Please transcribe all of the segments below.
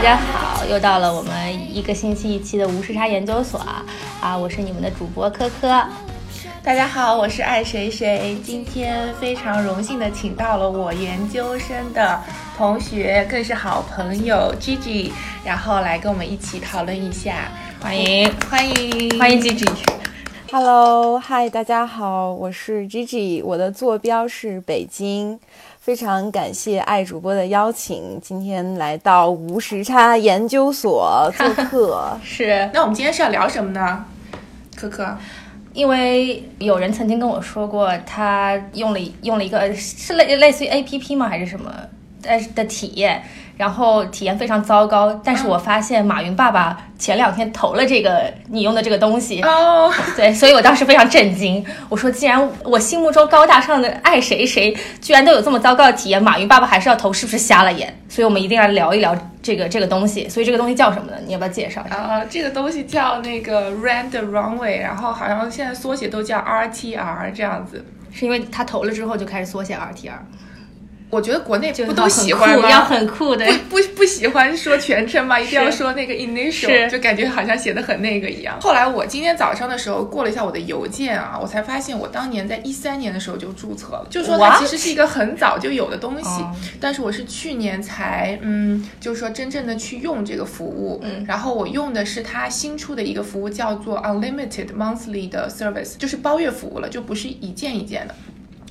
大家好，又到了我们一个星期一期的无时差研究所啊！啊，我是你们的主播科科。大家好，我是爱谁谁。今天非常荣幸的请到了我研究生的同学，更是好朋友 Gigi，然后来跟我们一起讨论一下。欢迎欢迎欢迎 Gigi。Hello，嗨，大家好，我是 Gigi，我的坐标是北京，非常感谢爱主播的邀请，今天来到无时差研究所做 客。是那我们今天是要聊什么呢？可可，因为有人曾经跟我说过，他用了用了一个是类类似于 A P P 吗？还是什么呃的体验，然后体验非常糟糕。但是我发现马云爸爸前两天投了这个你用的这个东西，哦，对，所以我当时非常震惊。我说，既然我心目中高大上的爱谁谁，居然都有这么糟糕的体验，马云爸爸还是要投，是不是瞎了眼？所以我们一定要聊一聊这个这个东西。所以这个东西叫什么呢？你要不要介绍一下？啊，这个东西叫那个 Rand Runway，然后好像现在缩写都叫 RTR 这样子。是因为他投了之后就开始缩写 RTR，我觉得国内不都喜欢吗？要很酷的。不 不不喜欢说全称吗？一定要说那个 initial，是就感觉好像写的很那个一样。后来我今天早上的时候过了一下我的邮件啊，我才发现我当年在一三年的时候就注册了，就说它其实是一个很早就有的东西，哦但是我是去年才嗯，就是说真正的去用这个服务，嗯然后我用的是它新出的一个服务叫做 unlimited monthly 的 service，就是包月服务了，就不是一件一件的。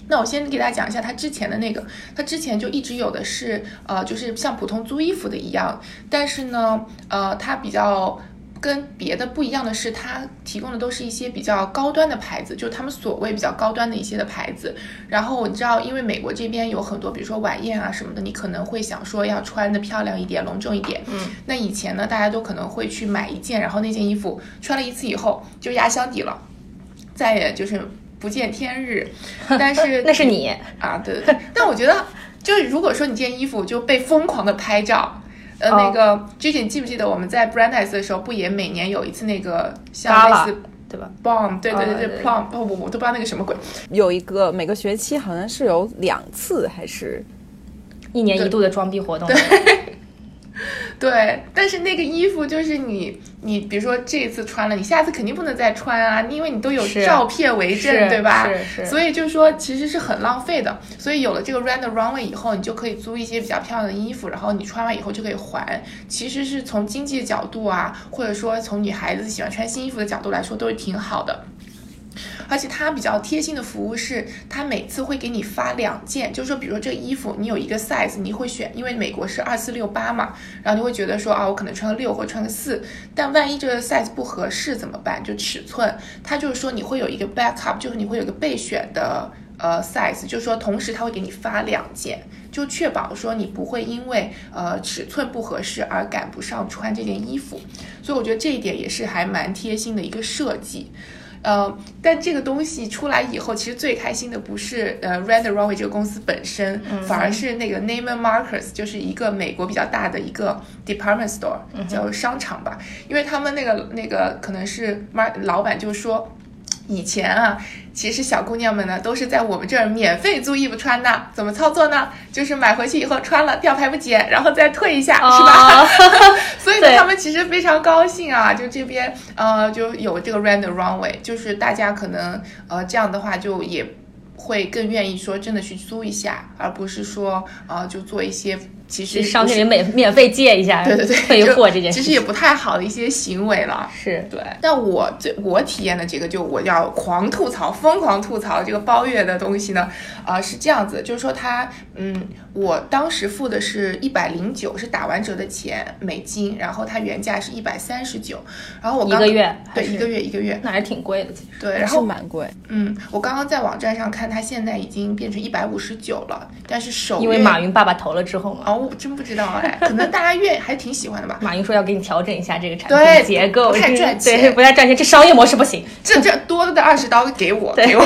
那我先给大家讲一下它之前的那个，它之前就一直有的是，呃，就是像普通租衣服的一样，但是呢，呃，它比较跟别的不一样的是，它提供的都是一些比较高端的牌子，就是他们所谓比较高端的一些的牌子。然后你知道，因为美国这边有很多，比如说晚宴啊什么的，你可能会想说要穿的漂亮一点、隆重一点。嗯，那以前呢，大家都可能会去买一件，然后那件衣服穿了一次以后就压箱底了，再也就是不见天日。但是那是你，啊，对对对。但我觉得，就是如果说你这件衣服就被疯狂的拍照，呃，哦那个 Gigi，你记不记得我们在 Brandeis 的时候，不也每年有一次那个像类似对吧？Bomb，对对对哦对对对，Plum，不不，我都不知道那个什么鬼。有一个每个学期好像是有两次，还是一年一度的装逼活动，对，但是那个衣服就是你，你比如说这次穿了，你下次肯定不能再穿啊，因为你都有照片为证，对吧？是是所以就是说，其实是很浪费的。所以有了这个 Rand Runway 以后，你就可以租一些比较漂亮的衣服，然后你穿完以后就可以还。其实是从经济角度啊，或者说从女孩子喜欢穿新衣服的角度来说，都是挺好的。而且它比较贴心的服务是，它每次会给你发两件，就是说，比如说这个衣服你有一个 size，你会选，因为美国是二四六八嘛，然后你会觉得说啊，我可能穿个六或穿个四，但万一这个 size 不合适怎么办？就尺寸，它就是说你会有一个 backup，就是你会有个备选的呃 size，就是说同时它会给你发两件，就确保说你不会因为呃尺寸不合适而赶不上穿这件衣服，所以我觉得这一点也是还蛮贴心的一个设计。呃，但这个东西出来以后，其实最开心的不是呃 Rand Runway 这个公司本身，反而是那个 Neiman Marcus，就是一个美国比较大的一个 department store，叫商场吧，因为他们那个那个可能是 Mar 老板就说。以前啊，其实小姑娘们呢都是在我们这儿免费租衣服穿的，怎么操作呢？就是买回去以后穿了吊牌不剪，然后再退一下，是吧？哦 所以呢，对他们其实非常高兴啊，就这边呃就有这个 random Runway，就是大家可能呃这样的话就也会更愿意说真的去租一下，而不是说呃就做一些其实去商店里免免费借一下，对对对退货这件事其实也不太好的一些行为了。是对，但我最我体验的这个，就我要狂吐槽、疯狂吐槽这个包月的东西呢，啊、是这样子，就是说它，嗯，我当时付的是一百零九，是打完折的钱美金，然后它原价是一百三十九，然后我刚一个月对一个月一个月，那还是挺贵的，其实。对，然后蛮贵。嗯，我刚刚在网站上看，它现在已经变成一百五十九了，但是首因为马云爸爸投了之后嘛，哦，我真不知道哎，可能大家愿还挺喜欢的吧。马云说要给你调整一下这个产对品结构，不太赚对，钱不太赚钱，这商业模式不行。这这 多的二十刀给我，给我！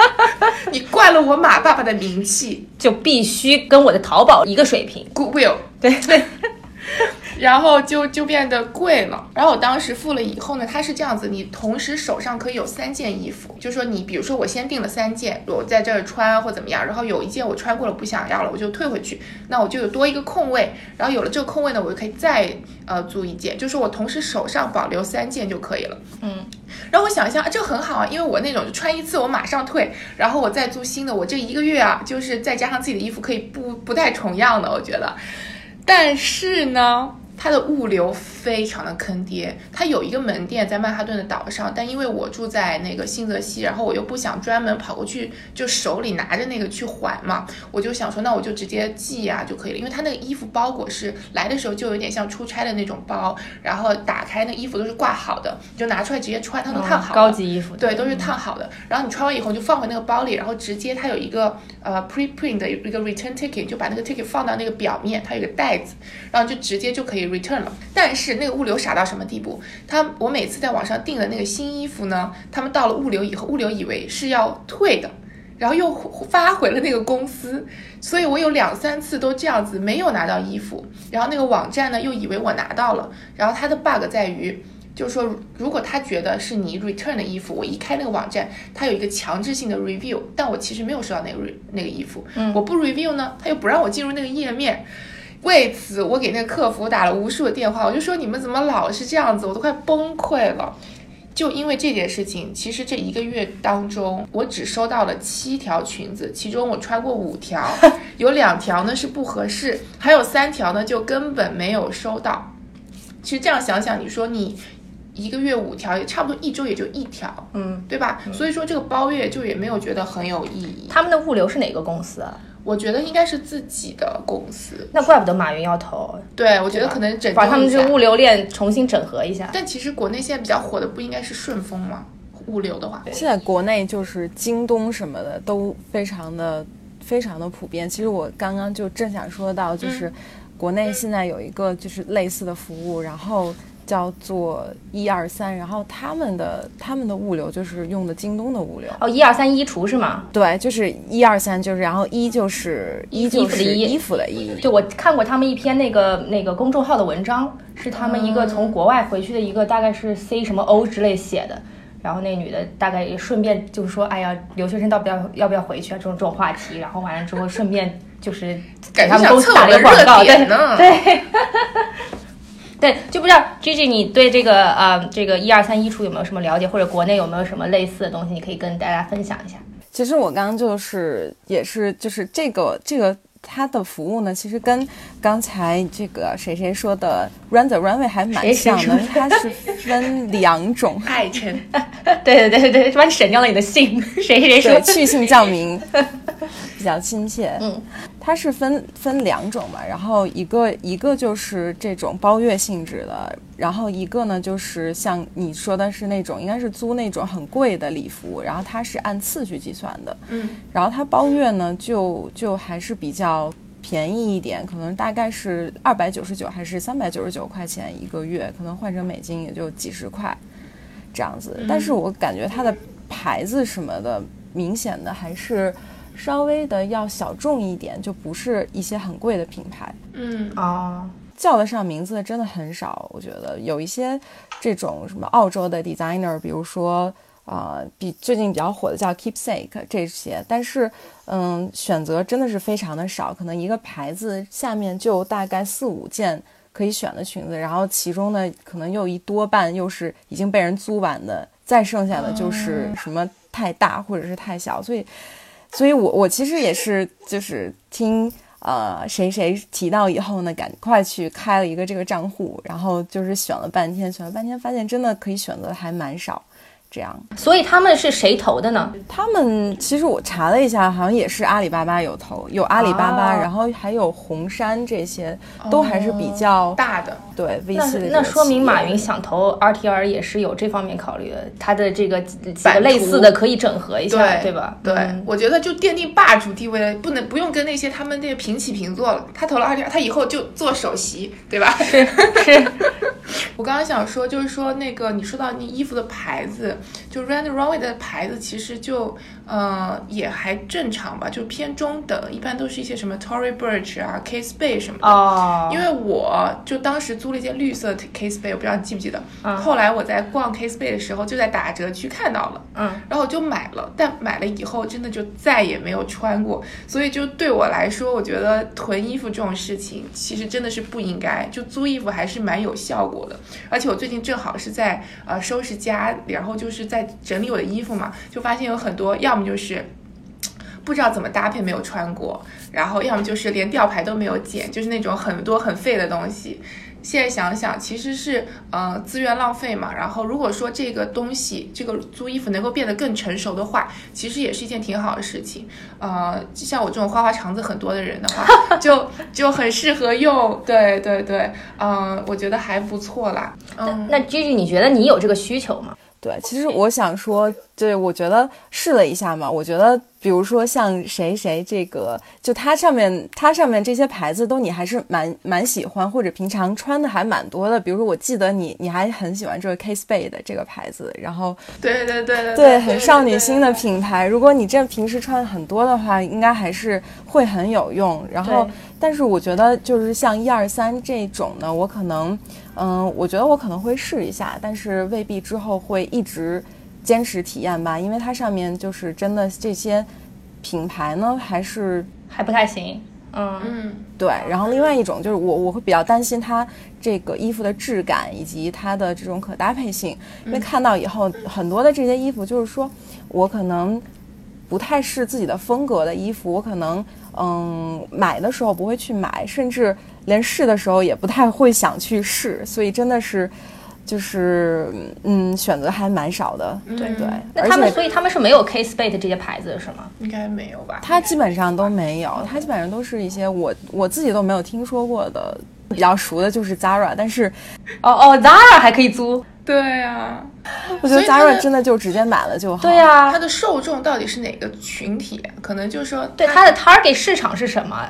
你灌了我马爸爸的名气就必须跟我的淘宝一个水平。，Goodwill。对对，然后就就变得贵了。然后我当时付了以后呢，它是这样子，你同时手上可以有三件衣服，就说你比如说我先订了三件，我在这儿穿或怎么样，然后有一件我穿过了不想要了，我就退回去，那我就有多一个空位。然后有了这个空位呢，我就可以再呃租一件，就是我同时手上保留三件就可以了。嗯，然后我想一下，啊，这很好啊，因为我那种就穿一次我马上退，然后我再租新的，我这一个月啊，就是再加上自己的衣服可以不不带重样的，我觉得。但是呢，它的物流非常的坑爹。它有一个门店在曼哈顿的岛上，但因为我住在那个新泽西，然后我又不想专门跑过去，就手里拿着那个去还嘛，我就想说，那我就直接寄呀就可以了。因为它那个衣服包裹是来的时候就有点像出差的那种包，然后打开那衣服都是挂好的，你就拿出来直接穿，它都烫好的。高级衣服，对，都是烫好的。然后你穿完以后就放回那个包里，然后直接它有一个呃 preprint 的一个 return ticket，就把那个 ticket 放到那个表面，它有个袋子，然后就直接就可以 return 了。但是那个物流傻到什么地步？他我每次在网上订的那个新衣服呢，他们到了物流以后，物流以为是要退的，然后又发回了那个公司，所以我有两三次都这样子没有拿到衣服，然后那个网站呢又以为我拿到了，然后它的 bug 在于。就是说，如果他觉得是你 return 的衣服，我一开那个网站，他有一个强制性的 review，但我其实没有收到那个 re 那个衣服，嗯我不 review 呢，他又不让我进入那个页面。为此，我给那个客服打了无数的电话，我就说你们怎么老是这样子，我都快崩溃了。就因为这件事情，其实这一个月当中，我只收到了七条裙子，其中我穿过五条，有两条呢是不合适，还有三条呢就根本没有收到。其实这样想想，你说你一个月五条，也差不多一周也就一条，嗯，对吧？所以说这个包月就也没有觉得很有意义。他们的物流是哪个公司啊？我觉得应该是自己的公司，那怪不得马云要投，对我觉得可能整把他们这物流链重新整合一下。但其实国内现在比较火的不应该是顺丰吗？物流的话，现在国内就是京东什么的都非常的非常的普遍。其实我刚刚就正想说到，就是国内现在有一个就是类似的服务，然后叫做一二三，然后他们的他们的物流就是用的京东的物流。哦，一二三衣橱是吗？对，就是一二三，就是然后一就是一就是衣衣服的衣，对，我看过他们一篇那个那个公众号的文章，是他们一个从国外回去的一个，大概是 C 什么 O 之类写的。然后那女的大概也顺便就是说，哎呀，留学生到不要要不要回去啊？这种这种话题。然后完了之后，顺便就是给他们公司蹭我的打了个广告，对热点呢。对。对，就不知道 Gigi 你对这个呃这个一二三衣橱有没有什么了解，或者国内有没有什么类似的东西，你可以跟大家分享一下。其实我刚刚就是也是就是这个这个它的服务呢，其实跟刚才这个谁谁说的 Run the Runway 还蛮谁谁像的，说它是分两种，爱称，对对对对，把你省掉了你的姓，谁谁说，？去姓降名 比较亲切。嗯，它是分分两种嘛，然后一个一个就是这种包月性质的，然后一个呢就是像你说的是那种应该是租那种很贵的礼服，然后它是按次去计算的，嗯，然后它包月呢就就还是比较。便宜一点，可能大概是二百九十九还是三百九十九块钱一个月，可能换成美金也就几十块这样子。但是我感觉它的牌子什么的，明显的还是稍微的要小众一点，就不是一些很贵的品牌。嗯，啊，叫得上名字的真的很少，我觉得有一些这种什么澳洲的 designer，比如说啊、呃比最近比较火的叫 Keepsake 这些，但是嗯，选择真的是非常的少，可能一个牌子下面就大概四五件可以选的裙子，然后其中呢可能又一多半又是已经被人租完的，再剩下的就是什么太大或者是太小，所以所以我我其实也是就是听呃谁谁提到以后呢，赶快去开了一个这个账户，然后就是选了半天，选了半天发现真的可以选择的还蛮少。这样，所以他们是谁投的呢？他们其实我查了一下，好像也是阿里巴巴有投，有阿里巴巴，哦然后还有红杉这些，都还是比较、大的，对 VC 那那说明马云想投 RTR 也是有这方面考虑的，他的这个几几个类似的可以整合一下，对对吧？对，嗯我觉得就奠定霸主地位了，不能不用跟那些他们那个平起平坐了。他投了 RTR，，他以后就做首席，对吧？是是，我刚刚想说，就是说那个你说到那衣服的牌子，就 Rand Runway 的牌子，其实就嗯，也还正常吧，就偏中等，一般都是一些什么 Tory Burch 啊、Case Bay 什么的。哦，因为我就当时租了一件绿色的 Case Bay，我不知道你记不记得。嗯后来我在逛 Case Bay 的时候，就在打折区看到了，嗯，然后我就买了，但买了以后真的就再也没有穿过。所以就对我来说，我觉得囤衣服这种事情其实真的是不应该，就租衣服还是蛮有效果的。而且我最近正好是在呃收拾家，然后就是在整理我的衣服嘛，就发现有很多要么就是。不知道怎么搭配，没有穿过，然后要么就是连吊牌都没有剪，就是那种很多很废的东西。现在想想，其实是呃资源浪费嘛。然后如果说这个东西，这个租衣服能够变得更成熟的话，其实也是一件挺好的事情。呃，像我这种花花肠子很多的人的话，就就很适合用。对对对，嗯、我觉得还不错啦。嗯，那 Gigi，你觉得你有这个需求吗？对，其实我想说，对我觉得试了一下嘛，我觉得比如说像谁谁这个，就它上面它上面这些牌子都你还是蛮蛮喜欢，或者平常穿的还蛮多的。比如说我记得你你还很喜欢这个 Bay 的这个牌子，然后对对对对对很少女心的品牌，如果你这平时穿很多的话，应该还是会很有用。然后，但是我觉得就是像一二三这种呢，我可能，嗯，我觉得我可能会试一下，但是未必之后会一直坚持体验吧，因为它上面就是真的这些品牌呢，还是还不太行。嗯，嗯，对。然后另外一种就是我我会比较担心它这个衣服的质感以及它的这种可搭配性，因为看到以后很多的这些衣服就是说我可能不太是自己的风格的衣服，我可能嗯买的时候不会去买，甚至连试的时候也不太会想去试，所以真的是就是嗯选择还蛮少的，对对，那他们所以他们是没有 Bay 的这些牌子的是吗？应该没有吧？它基本上都没有，它基本上都是一些我我自己都没有听说过的。比较熟的就是 Zara，但是哦哦，Zara 还可以租。对呀、我觉得 Zara 真的就直接买了就好。对呀、它的受众到底是哪个群体？可能就是说，对它的 target 市场是什么？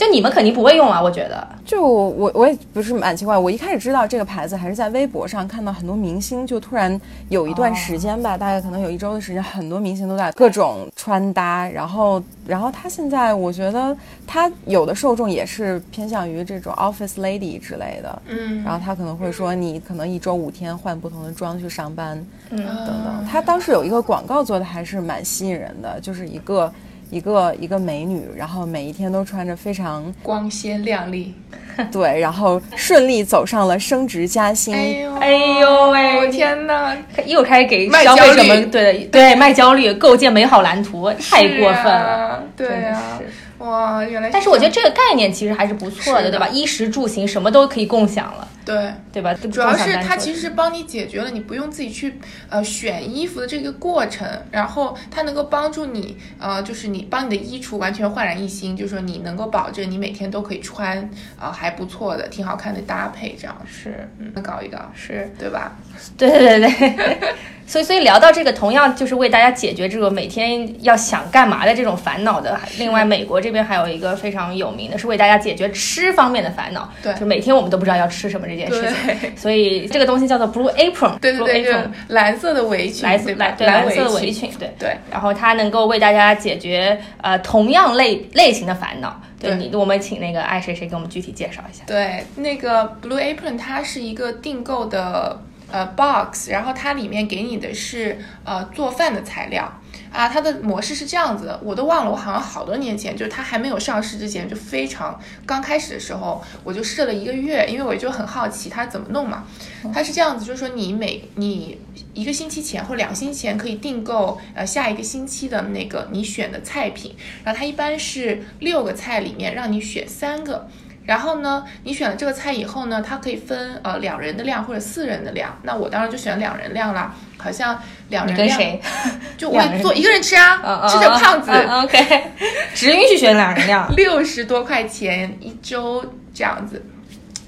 就你们肯定不会用啊，我觉得。就我我也不是蛮奇怪，我一开始知道这个牌子还是在微博上看到很多明星，就突然有一段时间吧，大概可能有一周的时间，很多明星都在各种穿搭，然后然后他现在我觉得他有的受众也是偏向于这种 office lady 之类的，嗯，然后他可能会说你可能一周五天换不同的妆去上班，嗯等等。他当时有一个广告做的还是蛮吸引人的，就是一个一个一个美女，然后每一天都穿着非常光鲜亮丽。对，然后顺利走上了升职加薪。呦哎呦喂天哪！又开始给消费者焦虑们对对卖焦虑，构建美好蓝图，太过分了。对真的、是哇，原来但是我觉得这个概念其实还是不错的，的对吧？衣食住行什么都可以共享了，对。对吧？主要是它它其实是帮你解决了你不用自己去呃选衣服的这个过程，然后它能够帮助你呃就是你帮你的衣橱完全焕然一新，就是说你能够保证你每天都可以穿啊、呃还不错的挺好看的搭配，这样是嗯搞一搞，是，对吧？对对对对。所以，所以聊到这个，同样就是为大家解决这个每天要想干嘛的这种烦恼的。另外，美国这边还有一个非常有名的，是为大家解决吃方面的烦恼。对就每天我们都不知道要吃什么这件事情。对所以这个东西叫做 Blue Apron。对对对，Blue Apron 蓝色的围裙，来对吧来？对蓝蓝色的围裙，裙，对。对。然后它能够为大家解决呃同样类类型的烦恼。对对你，我们请那个爱谁谁给我们具体介绍一下。对，那个 Blue Apron 它是一个订购的呃 box，然后它里面给你的是呃做饭的材料啊。它的模式是这样子的，我都忘了，我好像好多年前，就是它还没有上市之前，就非常刚开始的时候，我就试了一个月，因为我就很好奇它怎么弄嘛。它是这样子，就是说你每你一个星期前或两个星期前可以订购呃下一个星期的那个你选的菜品，然后它一般是六个菜里面让你选三个。然后呢，你选了这个菜以后呢，它可以分呃两人的量或者四人的量。那我当然就选两人量啦，好像两人量跟谁？就我做一个人吃啊，嗯 吃着胖子，嗯嗯 OK，只允许选两人量。六十多块钱一周这样子。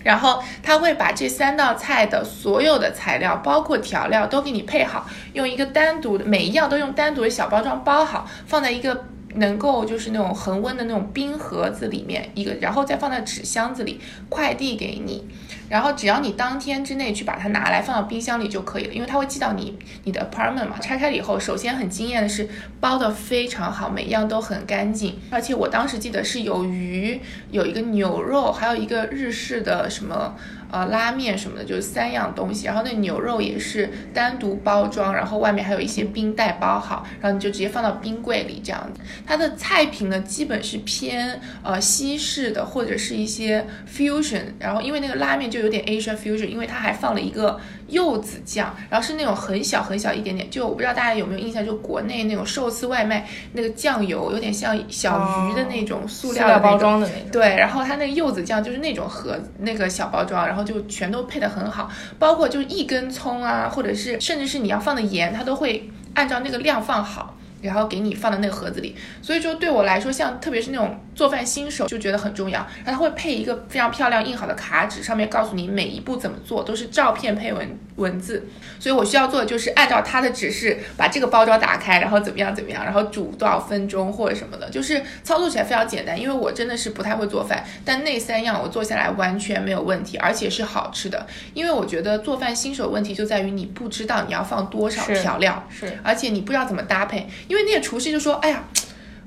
然后他会把这三道菜的所有的材料，包括调料，都给你配好，用一个单独的每一样都用单独的小包装包好，放在一个能够就是那种恒温的那种冰盒子里面一个，然后再放在纸箱子里快递给你，然后只要你当天之内去把它拿来放到冰箱里就可以了，因为它会寄到你你的 apartment 嘛。拆开了以后，首先很惊艳的是包的非常好，每样都很干净，而且我当时记得是有鱼，有一个牛肉，还有一个日式的什么。呃，拉面什么的，就是三样东西。然后那牛肉也是单独包装，然后外面还有一些冰袋包好，然后你就直接放到冰柜里这样子。它的菜品呢，基本是偏呃西式的或者是一些 fusion。然后因为那个拉面就有点 Asian fusion，因为它还放了一个柚子酱，然后是那种很小很小一点点。就我不知道大家有没有印象，就国内那种寿司外卖那个酱油，有点像小鱼的那种塑料包装的那种。对，然后它那个柚子酱就是那种盒那个小包装，然后。就全都配得很好，包括就一根葱啊，或者是甚至是你要放的盐，它都会按照那个量放好。然后给你放到那个盒子里，所以说对我来说，像特别是那种做饭新手就觉得很重要。然后它会配一个非常漂亮印好的卡纸，上面告诉你每一步怎么做，都是照片配文文字。所以我需要做的就是按照它的指示把这个包装打开，然后怎么样怎么样，然后煮多少分钟或者什么的，就是操作起来非常简单。因为我真的是不太会做饭，但那三样我做下来完全没有问题，而且是好吃的。因为我觉得做饭新手问题就在于你不知道你要放多少调料，是，而且你不知道怎么搭配。因为那个厨师就说：“哎呀，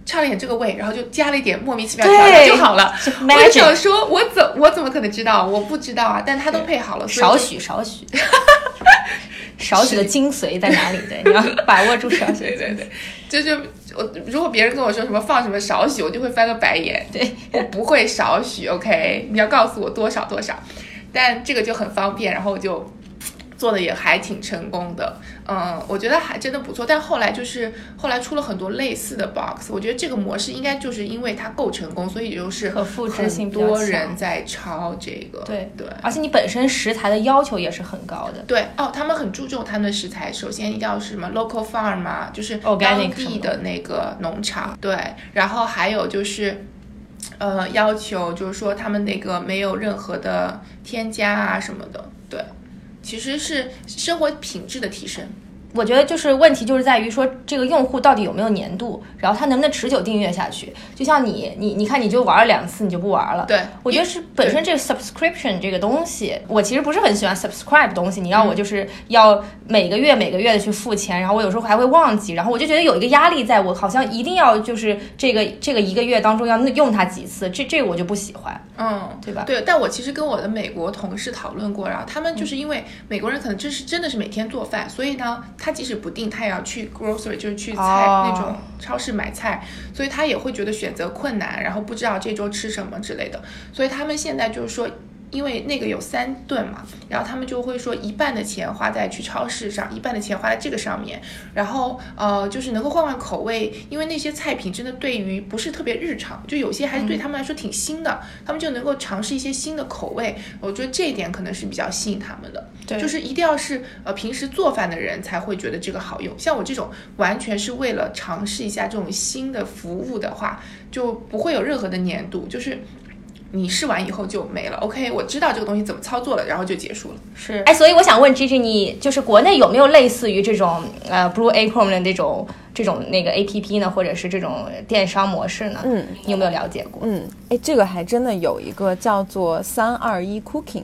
差了点这个味，然后就加了一点莫名其妙调料就好了。”我想说，我怎我怎么可能知道？我不知道啊，但他都配好了，少许 少许，少许的精髓在哪里？对，你要把握住少许。对对对，就是我如果别人跟我说什么放什么少许，我就会翻个白眼。对我不会少许，OK？你要告诉我多少多少，但这个就很方便，然后我就。做的也还挺成功的，嗯，我觉得还真的不错。但后来就是后来出了很多类似的 box，我觉得这个模式应该就是因为它够成功，所以就是可复制性多人在抄这个。对对，而且你本身食材的要求也是很高的。对哦，他们很注重他们的食材，首先一定要是什么 local farm 嘛，就是当地的那个农场。对，然后还有就是，呃，要求就是说他们那个没有任何的添加啊什么的。对。其实是生活品质的提升。我觉得就是问题就是在于说这个用户到底有没有粘度，然后他能不能持久订阅下去。就像你，你，你看你就玩了两次，你就不玩了。对，我觉得是本身这个 subscription 这个东西，我其实不是很喜欢 subscribe 东西。你要我就是要每个月每个月的去付钱，然后我有时候还会忘记，然后我就觉得有一个压力，在我好像一定要就是这个这个一个月当中要用它几次，这这个我就不喜欢。嗯，对吧？对，但我其实跟我的美国同事讨论过，然后他们就是因为美国人可能就是真的是每天做饭，所以呢。他即使不定，他也要去 grocery，就是去菜那种超市买菜，所以他也会觉得选择困难，然后不知道这周吃什么之类的，所以他们现在就是说。因为那个有三顿嘛，然后他们就会说一半的钱花在去超市上，一半的钱花在这个上面，然后呃就是能够换换口味，因为那些菜品真的对于不是特别日常，就有些还是对他们来说挺新的，他们就能够尝试一些新的口味，我觉得这一点可能是比较吸引他们的，对，就是一定要是呃平时做饭的人才会觉得这个好用，像我这种完全是为了尝试一下这种新的服务的话，就不会有任何的粘度，就是。你试完以后就没了，OK，我知道这个东西怎么操作了，然后就结束了。是，哎，所以我想问 Gigi，你就是国内有没有类似于这种呃 Blue Apron 的这种这种那个 APP 呢，或者是这种电商模式呢？嗯，你有没有了解过？嗯，哎，这个还真的有一个叫做三二一 Cooking。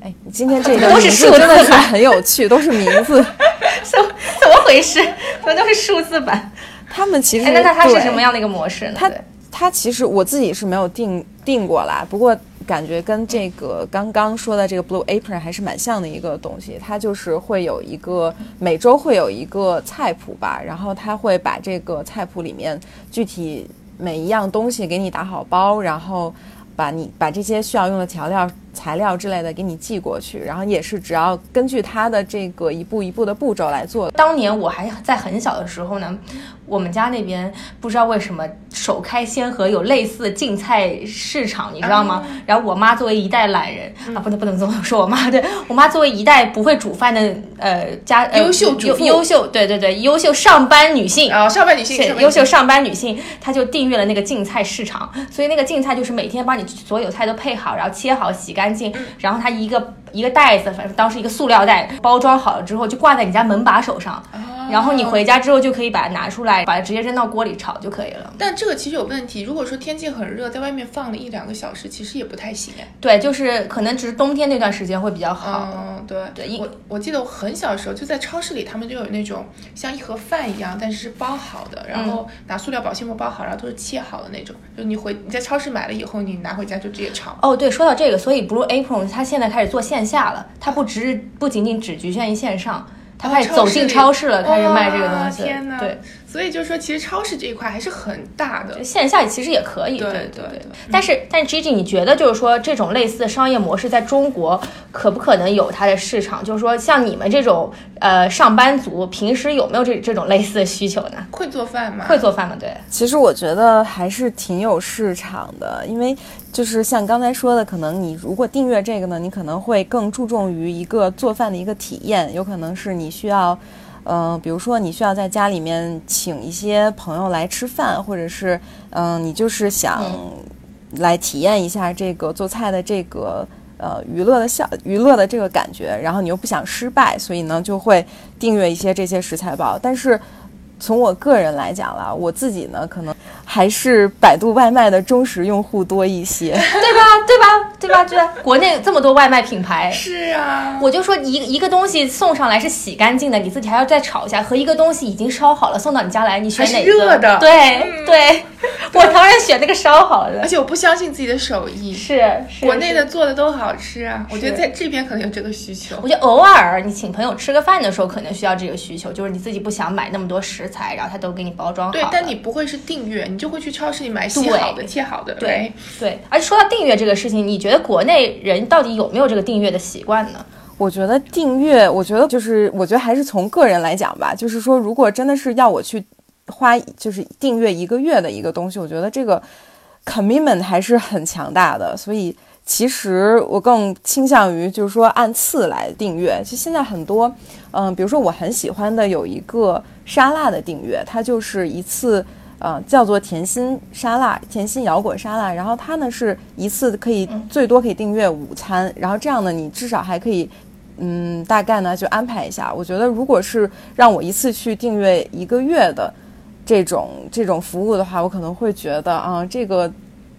哎，今天这个都是数字，真的是很有趣，都是名字，怎怎么回事？怎么都是数字版？他们其实那它是什么样的一个模式呢？它它其实我自己是没有定定过啦，不过感觉跟这个刚刚说的这个 Blue Apron 还是蛮像的一个东西。它就是会有一个每周会有一个菜谱吧，然后它会把这个菜谱里面具体每一样东西给你打好包，然后把你把这些需要用的调料。材料之类的给你寄过去，然后也是只要根据它的这个一步一步的步骤来做。当年我还在很小的时候呢，我们家那边不知道为什么首开先河有类似的竞菜市场，你知道吗？然后我妈作为一代懒人啊，不能不能这么说，我妈对我妈作为一代不会煮饭的呃家优秀主妇，优秀对对对优秀上班女性啊上班女性优秀上班女性，她就订阅了那个竞菜市场，所以那个竞菜就是每天帮你所有菜都配好，然后切好洗干。干净，然后它一个一个袋子，反正当时一个塑料袋包装好了之后，就挂在你家门把手上。然后你回家之后就可以把它拿出来，把它直接扔到锅里炒就可以了。但这个其实有问题，如果说天气很热，在外面放了一两个小时，其实也不太行哎。对，就是可能只是冬天那段时间会比较好。嗯，对对，我我记得我很小的时候就在超市里，他们就有那种像一盒饭一样，但是是包好的，然后拿塑料保鲜膜包好，然后都是切好的那种。就你回你在超市买了以后，你拿回家就直接炒。哦，对，说到这个，所以 Blue Apron 它现在开始做线下了，它不只不仅仅只局限于线上。他开始走进超市了，开始卖这个东西。对，所以就是说，其实超市这一块还是很大的，线下其实也可以。对对对。但是，但是 Gigi，你觉得就是说，这种类似的商业模式在中国可不可能有它的市场？就是说，像你们这种呃上班族，平时有没有这这种类似的需求呢？会做饭吗？会做饭吗？对。其实我觉得还是挺有市场的，因为。就是像刚才说的，可能你如果订阅这个呢，你可能会更注重于一个做饭的一个体验，有可能是你需要，嗯，比如说你需要在家里面请一些朋友来吃饭，或者是嗯，你就是想来体验一下这个做菜的这个呃娱乐的效娱乐的这个感觉，然后你又不想失败，所以呢就会订阅一些这些食材包，但是。从我个人来讲啦，我自己呢，可能还是百度外卖的忠实用户多一些，对吧？对吧？对吧？对，国内这么多外卖品牌，是啊，我就说一一个东西送上来是洗干净的，你自己还要再炒一下，和一个东西已经烧好了送到你家来，你选哪个？热的，对对，我当然选那个烧好的，而且我不相信自己的手艺，是国内的做的都好吃啊，我觉得在这边可能有这个需求。我觉得偶尔你请朋友吃个饭的时候，可能需要这个需求，就是你自己不想买那么多食。材，然后他都给你包装好。对，但你不会是订阅，你就会去超市里买洗好的、切好的。对对。而且说到订阅这个事情，你觉得国内人到底有没有这个订阅的习惯呢？我觉得订阅，我觉得就是，我觉得还是从个人来讲吧。就是说，如果真的是要我去花，就是订阅一个月的一个东西，我觉得这个 commitment 还是很强大的。所以，其实我更倾向于就是说按次来订阅。其实现在很多。嗯，比如说我很喜欢的有一个沙拉的订阅，它就是一次，呃，叫做甜心沙拉，甜心摇滚沙拉。然后它呢是一次可以最多可以订阅午餐，然后这样呢你至少还可以，嗯，大概呢就安排一下。我觉得如果是让我一次去订阅一个月的这种这种服务的话，我可能会觉得啊，这个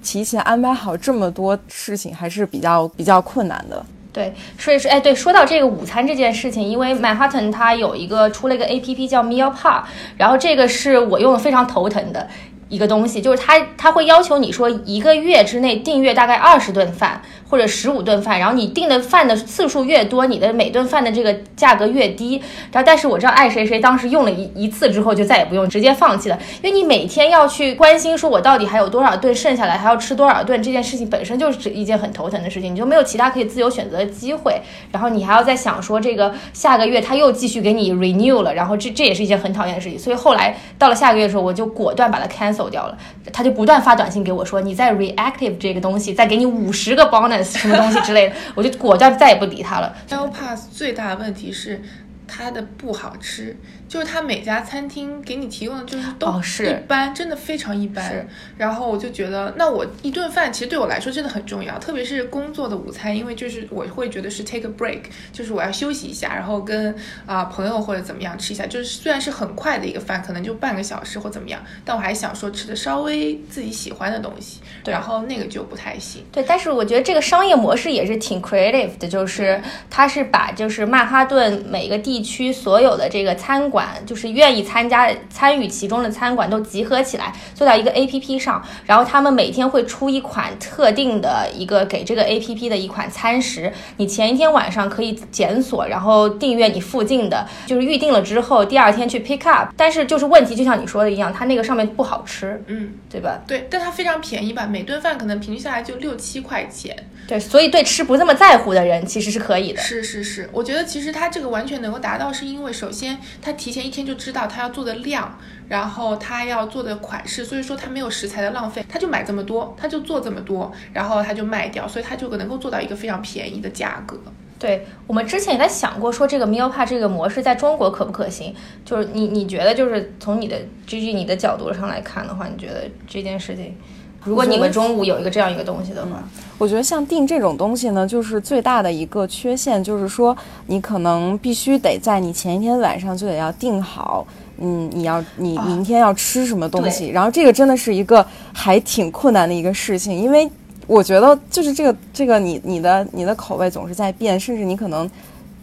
提前安排好这么多事情还是比较比较困难的。对，所以说，哎，对，说到这个午餐这件事情，因为曼哈顿它有一个出了一个 A P P 叫 Meal Park，然后这个是我用的非常头疼的一个东西，就是它它会要求你说一个月之内订阅大概二十顿饭。或者十五顿饭，然后你订的饭的次数越多，你的每顿饭的这个价格越低。然后，但是我知道爱谁谁当时用了一一次之后就再也不用，直接放弃了。因为你每天要去关心说我到底还有多少顿剩下来，还要吃多少顿，这件事情本身就是一件很头疼的事情，你就没有其他可以自由选择的机会。然后你还要再想说这个下个月他又继续给你 renew 了，然后这这也是一件很讨厌的事情。所以后来到了下个月的时候，我就果断把它 cancel 掉了。他就不断发短信给我说你在 reactive 这个东西再给你五十个 bonus。什么东西之类的，我就果断再也不理他了。L Pass 最大的问题是它的不好吃。就是它每家餐厅给你提供的就是都一般，真的非常一般。然后我就觉得，那我一顿饭其实对我来说真的很重要，特别是工作的午餐，因为就是我会觉得是 take a break，就是我要休息一下，然后跟啊朋友或者怎么样吃一下。就是虽然是很快的一个饭，可能就半个小时或怎么样，但我还想说吃的稍微自己喜欢的东西。对，然后那个就不太行。对，但是我觉得这个商业模式也是挺 creative 的，就是它是把就是曼哈顿每个地区所有的这个餐馆。就是愿意参加参与其中的餐馆都集合起来做到一个 A P P 上，然后他们每天会出一款特定的一个给这个 A P P 的一款餐食，你前一天晚上可以检索，然后订阅你附近的，就是预定了之后第二天去 pick up。但是就是问题就像你说的一样，它那个上面不好吃，嗯，对吧？对，但它非常便宜吧，每顿饭可能平均下来就六七块钱。对，所以对吃不这么在乎的人其实是可以的。是是是，我觉得其实他这个完全能够达到，是因为首先他提前一天就知道他要做的量，然后他要做的款式，所以说他没有食材的浪费，他就买这么多，他就做这么多，然后他就卖掉，所以他就能够做到一个非常便宜的价格。对我们之前也在想过，说这个 meal p a 这个模式在中国可不可行？就是你你觉得，就是从你的 G G 你的角度上来看的话，你觉得这件事情？如果你们中午有一个这样一个东西的话，我觉得像订这种东西呢，就是最大的一个缺陷，就是说你可能必须得在你前一天晚上就得要订好，嗯，你要你明天要吃什么东西，然后这个真的是一个还挺困难的一个事情，因为我觉得就是这个这个你你的你的口味总是在变，甚至你可能。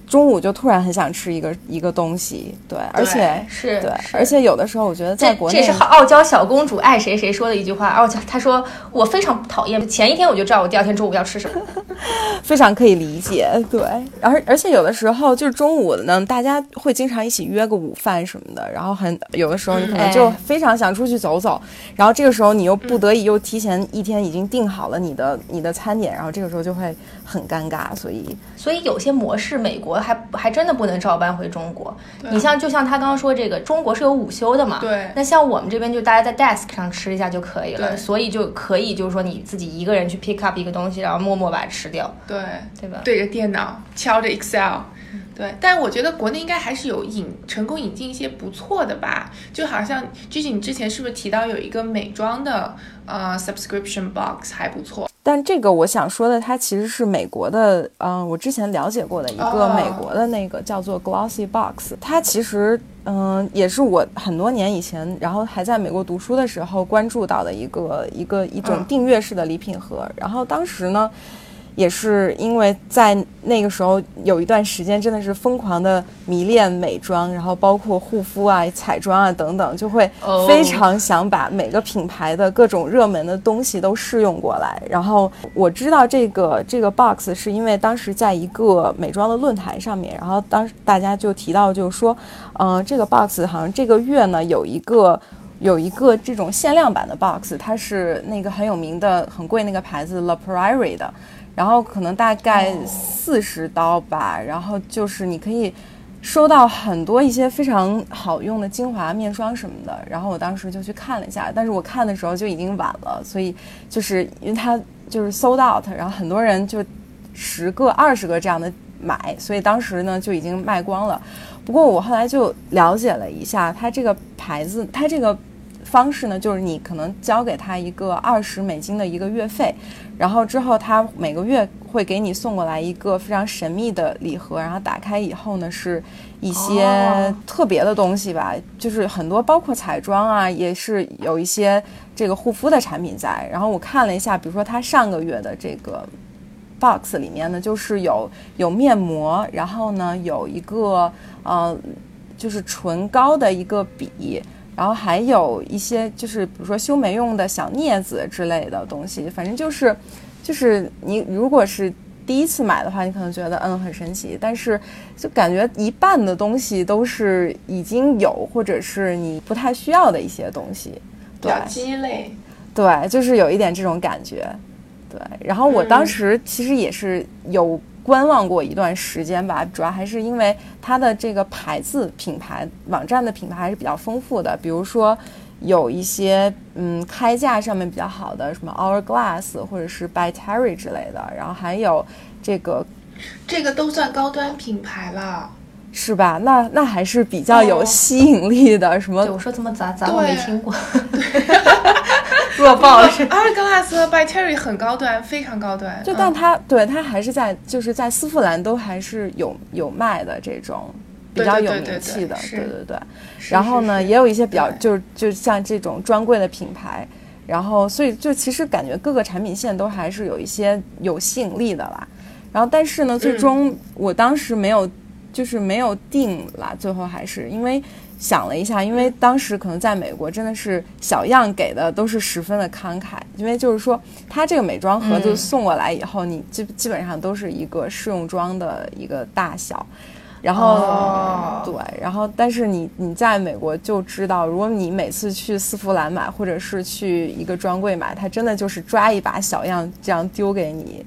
中午就突然很想吃一个一个东西，对，而且是对，而且有的时候我觉得在国内，这是傲娇小公主爱谁谁说的一句话。傲娇她说我非常讨厌，前一天我就知道我第二天中午要吃什么，非常可以理解。对，而而且有的时候就是中午呢，大家会经常一起约个午饭什么的，然后很有的时候你可能就非常想出去走走，然后这个时候你又不得已又提前一天已经定好了你的你的餐点，然后这个时候就会很尴尬，所以所以有些模式美国。还还真的不能照搬回中国。你像，就像他刚刚说，这个中国是有午休的嘛？对。那像我们这边，就大家在 desk 上吃一下就可以了。所以就可以，就是说你自己一个人去 pick up 一个东西，然后默默把它吃掉。对，对吧？对着电脑敲着 Excel。对。但我觉得国内应该还是有引成功引进一些不错的吧。就好像 Gigi，你之前是不是提到有一个美妆的呃 subscription box 还不错？但这个我想说的，它其实是美国的，嗯，我之前了解过的一个美国的那个叫做 Glossy Box，它其实，嗯，也是我很多年以前，然后还在美国读书的时候关注到的一个一个一种订阅式的礼品盒，然后当时呢。也是因为在那个时候有一段时间真的是疯狂的迷恋美妆，然后包括护肤啊、彩妆啊等等，就会非常想把每个品牌的各种热门的东西都试用过来。然后我知道这个这个 box 是因为当时在一个美妆的论坛上面，然后当时大家就提到就是说，嗯，这个 box 好像这个月呢有一个有一个这种限量版的 box，它是那个很有名的很贵那个牌子 La Prairie 的。然后可能大概四十刀吧，然后就是你可以收到很多一些非常好用的精华面霜什么的。然后我当时就去看了一下，但是我看的时候就已经晚了，所以就是因为它就是 sold out，然后很多人就十个、二十个这样的买，所以当时呢就已经卖光了。不过我后来就了解了一下，它这个牌子，它这个。方式呢，就是你可能交给他一个二十美金的一个月费，然后之后他每个月会给你送过来一个非常神秘的礼盒，然后打开以后呢，是一些特别的东西吧，就是很多包括彩妆啊，也是有一些这个护肤的产品在。然后我看了一下，比如说他上个月的这个 box 里面呢，就是有有面膜，然后呢有一个呃就是唇膏的一个笔。然后还有一些就是比如说修眉用的小镊子之类的东西，反正就是，就是你如果是第一次买的话，你可能觉得嗯很神奇，但是就感觉一半的东西都是已经有或者是你不太需要的一些东西，对，鸡肋，对，就是有一点这种感觉，对。然后我当时其实也是有。观望过一段时间吧，主要还是因为它的这个牌子品牌网站的品牌还是比较丰富的，比如说有一些嗯开价上面比较好的，什么 Hourglass 或者是 By Terry 之类的，然后还有这个，这个都算高端品牌了，是吧？那那还是比较有吸引力的，什么？我说这么杂杂我没听过。弱爆是 Hourglass by Terry 很高端，非常高端。就但它对它还是在就是在丝芙兰都还是有有卖的这种比较有名气的，对对对。然后呢，也有一些比较就是就像这种专柜的品牌，然后所以就其实感觉各个产品线都还是有一些有吸引力的啦。然后但是呢，最终我当时没有就是没有定啦，最后还是因为。想了一下，因为当时可能在美国真的是小样给的都是十分的慷慨，因为就是说它这个美妆盒子送过来以后，你基基本上都是一个试用装的一个大小，然后对，然后但是你你在美国就知道，如果你每次去丝芙兰买或者是去一个专柜买，它真的就是抓一把小样这样丢给你。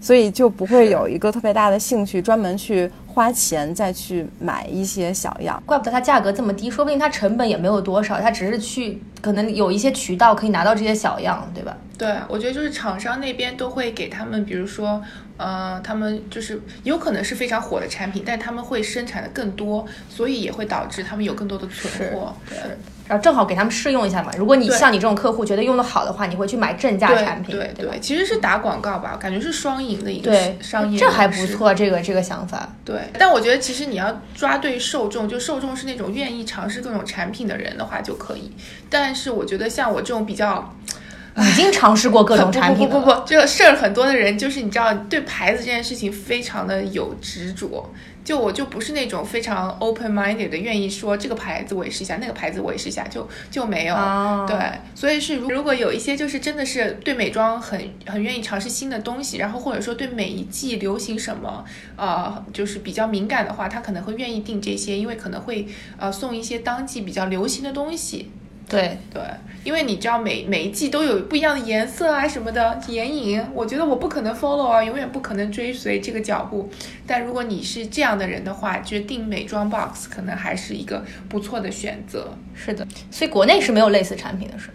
所以就不会有一个特别大的兴趣，专门去花钱再去买一些小样。怪不得它价格这么低，说不定它成本也没有多少，它只是去可能有一些渠道可以拿到这些小样，对吧？对，我觉得就是厂商那边都会给他们，比如说，呃，他们就是有可能是非常火的产品，但他们会生产的更多，所以也会导致他们有更多的存货。是。然后正好给他们试用一下嘛。如果你像你这种客户觉得用的好的话，你会去买正价产品，对吧对对，其实是打广告吧，感觉是双赢的一个，商业，这还不。错，这个这个想法。对，但我觉得其实你要抓对受众，就受众是那种愿意尝试各种产品的人的话就可以。但是我觉得像我这种比较 已经尝试过各种 产品了不不不不不，这个事儿很多的人，就是你知道对牌子这件事情非常的有执着。就我就不是那种非常 open minded 的，愿意说这个牌子我也试一下，那个牌子我也试一下，就就没有。哦对，所以是如如果有一些就是真的是对美妆很很愿意尝试新的东西，然后或者说对每一季流行什么，呃，就是比较敏感的话，他可能会愿意订这些，因为可能会呃送一些当季比较流行的东西。对，对，因为你知道每每一季都有不一样的颜色啊什么的眼影，我觉得我不可能 follow 啊，永远不可能追随这个脚步。但如果你是这样的人的话，就定美妆 box 可能还是一个不错的选择。是的，所以国内是没有类似产品的，是吗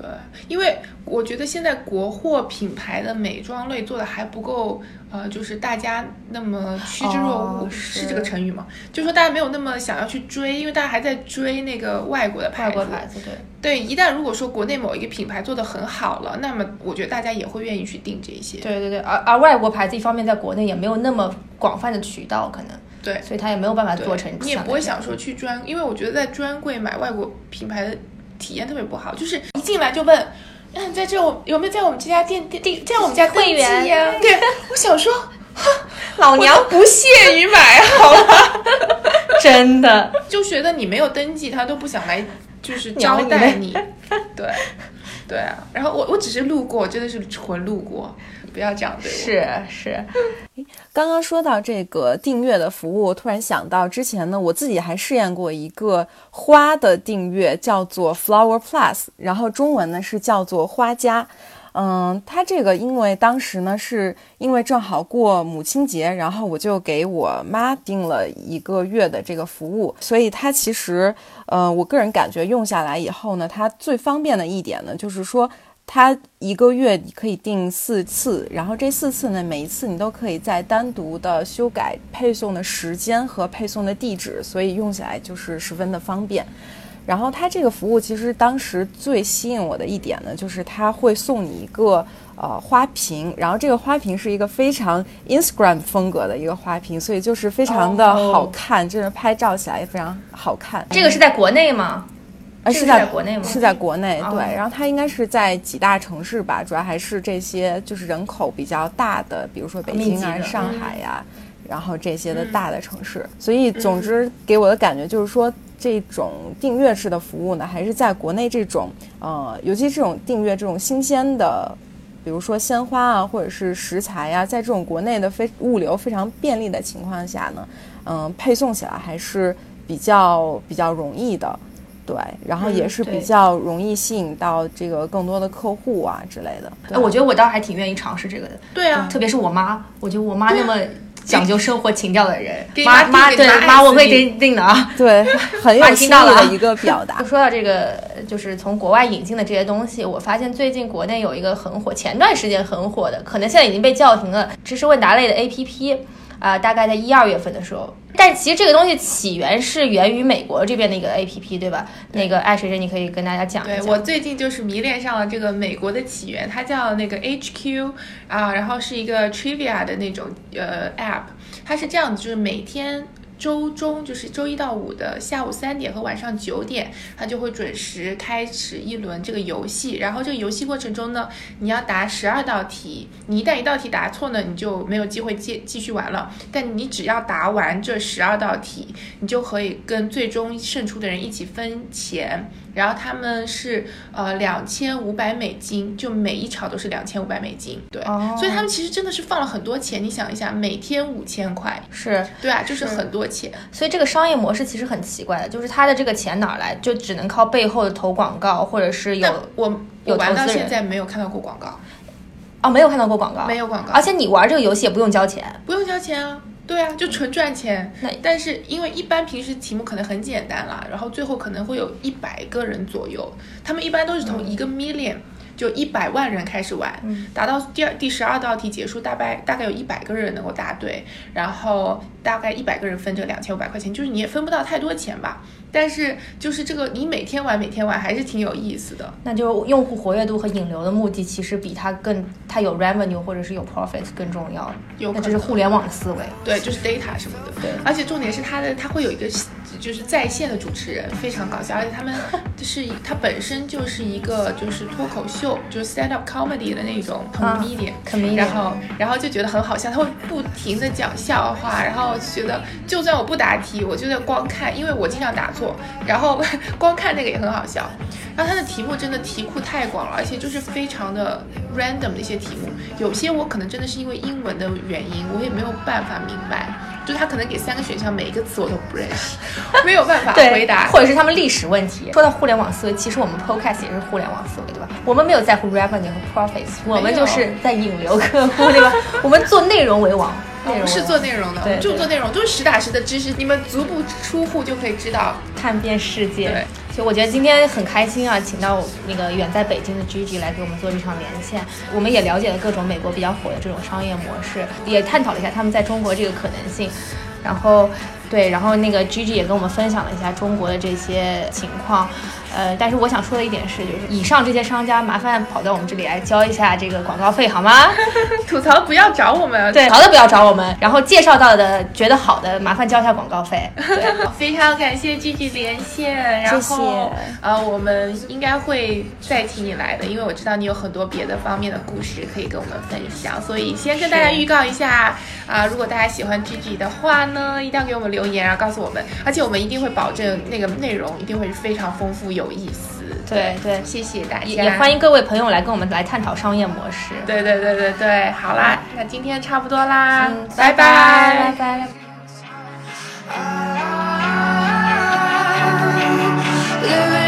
对，因为我觉得现在国货品牌的美妆类做的还不够，呃，就是大家那么趋之若鹜，哦是是这个成语吗？就说大家没有那么想要去追，因为大家还在追那个外国的牌子。外国牌子，对。对，一旦如果说国内某一个品牌做的很好了，那么我觉得大家也会愿意去订这些。对对对，而而外国牌子一方面在国内也没有那么广泛的渠道，可能，对所以他也没有办法做成。你也不会想说去专，因为我觉得在专柜买外国品牌的体验特别不好，就是一进来就问，嗯，在这我有没有在我们这家店店在我们家登记会员。呀、对，我想说，老娘不屑于买，好吧，真的，就觉得你没有登记，他都不想来，就是招待你，对，对啊。然后我我只是路过，真的是纯路过，不要这样对我。是是，刚刚说到这个订阅的服务，我突然想到之前呢，我自己还试验过一个花的订阅，叫做 Flower Plus，然后中文呢是叫做花家。嗯，它这个因为当时呢是因为正好过母亲节，然后我就给我妈订了一个月的这个服务，所以它其实，呃，我个人感觉用下来以后呢，它最方便的一点呢，就是说它一个月你可以订四次，然后这四次呢，每一次你都可以再单独的修改配送的时间和配送的地址，所以用起来就是十分的方便。然后它这个服务其实当时最吸引我的一点呢，就是它会送你一个呃花瓶，然后这个花瓶是一个非常 Instagram 风格的一个花瓶，所以就是非常的好看，就是拍照起来也非常好看。这个是在国内吗？呃，是是在在国内吗是在国内，哦对。然后它应该是在几大城市吧，主要还是这些就是人口比较大的，比如说北京啊、上嗯海呀、然后这些的大的城市。所以，总之给我的感觉就是说，这种订阅式的服务呢，还是在国内这种呃，尤其这种订阅这种新鲜的。比如说鲜花啊，或者是食材呀、在这种国内的非物流非常便利的情况下呢，嗯、配送起来还是比较比较容易的。对，然后也是比较容易吸引到这个更多的客户啊之类的。对哎，我觉得我倒还挺愿意尝试这个的，对啊，特别是我妈，我觉得我妈那么讲究生活情调的人给，妈妈对妈我会给你定定的啊。对，很有妈听新意到了啊的一个表达就。说到这个，就是从国外引进的这些东西，我发现最近国内有一个很火，前段时间很火的，可能现在已经被叫停了，知识问答类的 APP，啊、大概在一二月份的时候。但其实这个东西起源是源于美国这边的一个 APP，对吧？那个爱谁谁，你可以跟大家讲一下。对我最近就是迷恋上了这个美国的起源，它叫那个 HQ 啊，然后是一个 trivia 的那种呃 app，它是这样子，就是每天。周中就是周一到五的下午三点和晚上九点，他就会准时开始一轮这个游戏。然后这个游戏过程中呢，你要答十二道题，你一旦一道题答错呢，你就没有机会继继续玩了。但你只要答完这十二道题，你就可以跟最终胜出的人一起分钱。然后他们是呃两千五百美金，就每一场都是两千五百美金，对，哦所以他们其实真的是放了很多钱。你想一下，每天五千块，是，对啊，就是是很多钱。所以这个商业模式其实很奇怪的，就是他的这个钱哪儿来？就只能靠背后的投广告，或者是有我玩到现在没有看到过广告，哦，没有看到过广告，没有广告，而且你玩这个游戏也不用交钱。不用交钱啊。对啊，就纯赚钱那。但是因为一般平时题目可能很简单啦，然后最后可能会有一百个人左右，他们一般都是从一个 million、就一百万人开始玩，嗯达到第二第十二道题结束，大概大概有一百个人能够答对，然后大概一百个人分这两千五百块钱，就是你也分不到太多钱吧。但是就是这个你每天玩每天玩还是挺有意思的。那就用户活跃度和引流的目的，其实比它更它有 revenue 或者是有 profit 更重要。有那这是互联网的思维。对，就是 data 什么的。对而且重点是它的，它会有一个就是在线的主持人，非常搞笑，而且他们就是 他本身就是一个就是脱口秀，就是 stand up comedy 的那种啊 comedian，、comedian 然后然后就觉得很好笑，他会不停的讲笑话，然后觉得就算我不答题，我就在光看，因为我经常答错，然后 光看那个也很好笑。然后他的题目真的题库太广了，而且就是非常的 random 的一些题目，有些我可能真的是因为英文的原因，我也没有办法明白。就他可能给三个选项，每一个词我都不认识，没有办法，回答。或者是他们历史问题。说到互联网思维，其实我们 podcast 也是互联网思维，对吧？我们没有在乎 revenue 和 profits，我们就是在引流客户，对吧？我们做内容为王，我们是做内容的，我对们就做内容，就是实打实的知识，你们足不出户就可以知道。看遍世界。对，所以我觉得今天很开心啊，请到那个远在北京的 Gigi 来给我们做这场连线。我们也了解了各种美国比较火的这种商业模式，也探讨了一下他们在中国这个可能性。然后，对，然后那个 Gigi 也跟我们分享了一下中国的这些情况。呃，但是我想说的一点是，就是以上这些商家麻烦跑到我们这里来交一下这个广告费好吗？吐槽不要找我们，对，好的不要找我们，然后介绍到的觉得好的麻烦交一下广告费。对。非常感谢 G G 连线，然后谢谢呃，我们应该会再请你来的，因为我知道你有很多别的方面的故事可以跟我们分享，所以先跟大家预告一下啊、如果大家喜欢 G G 的话呢，一定要给我们留言，然后告诉我们，而且我们一定会保证那个内容一定会是非常丰富有意思。对对谢谢大家，也也欢迎各位朋友来跟我们来探讨商业模式。对对对对对，好啦，那今天差不多啦，嗯，拜拜拜拜。Living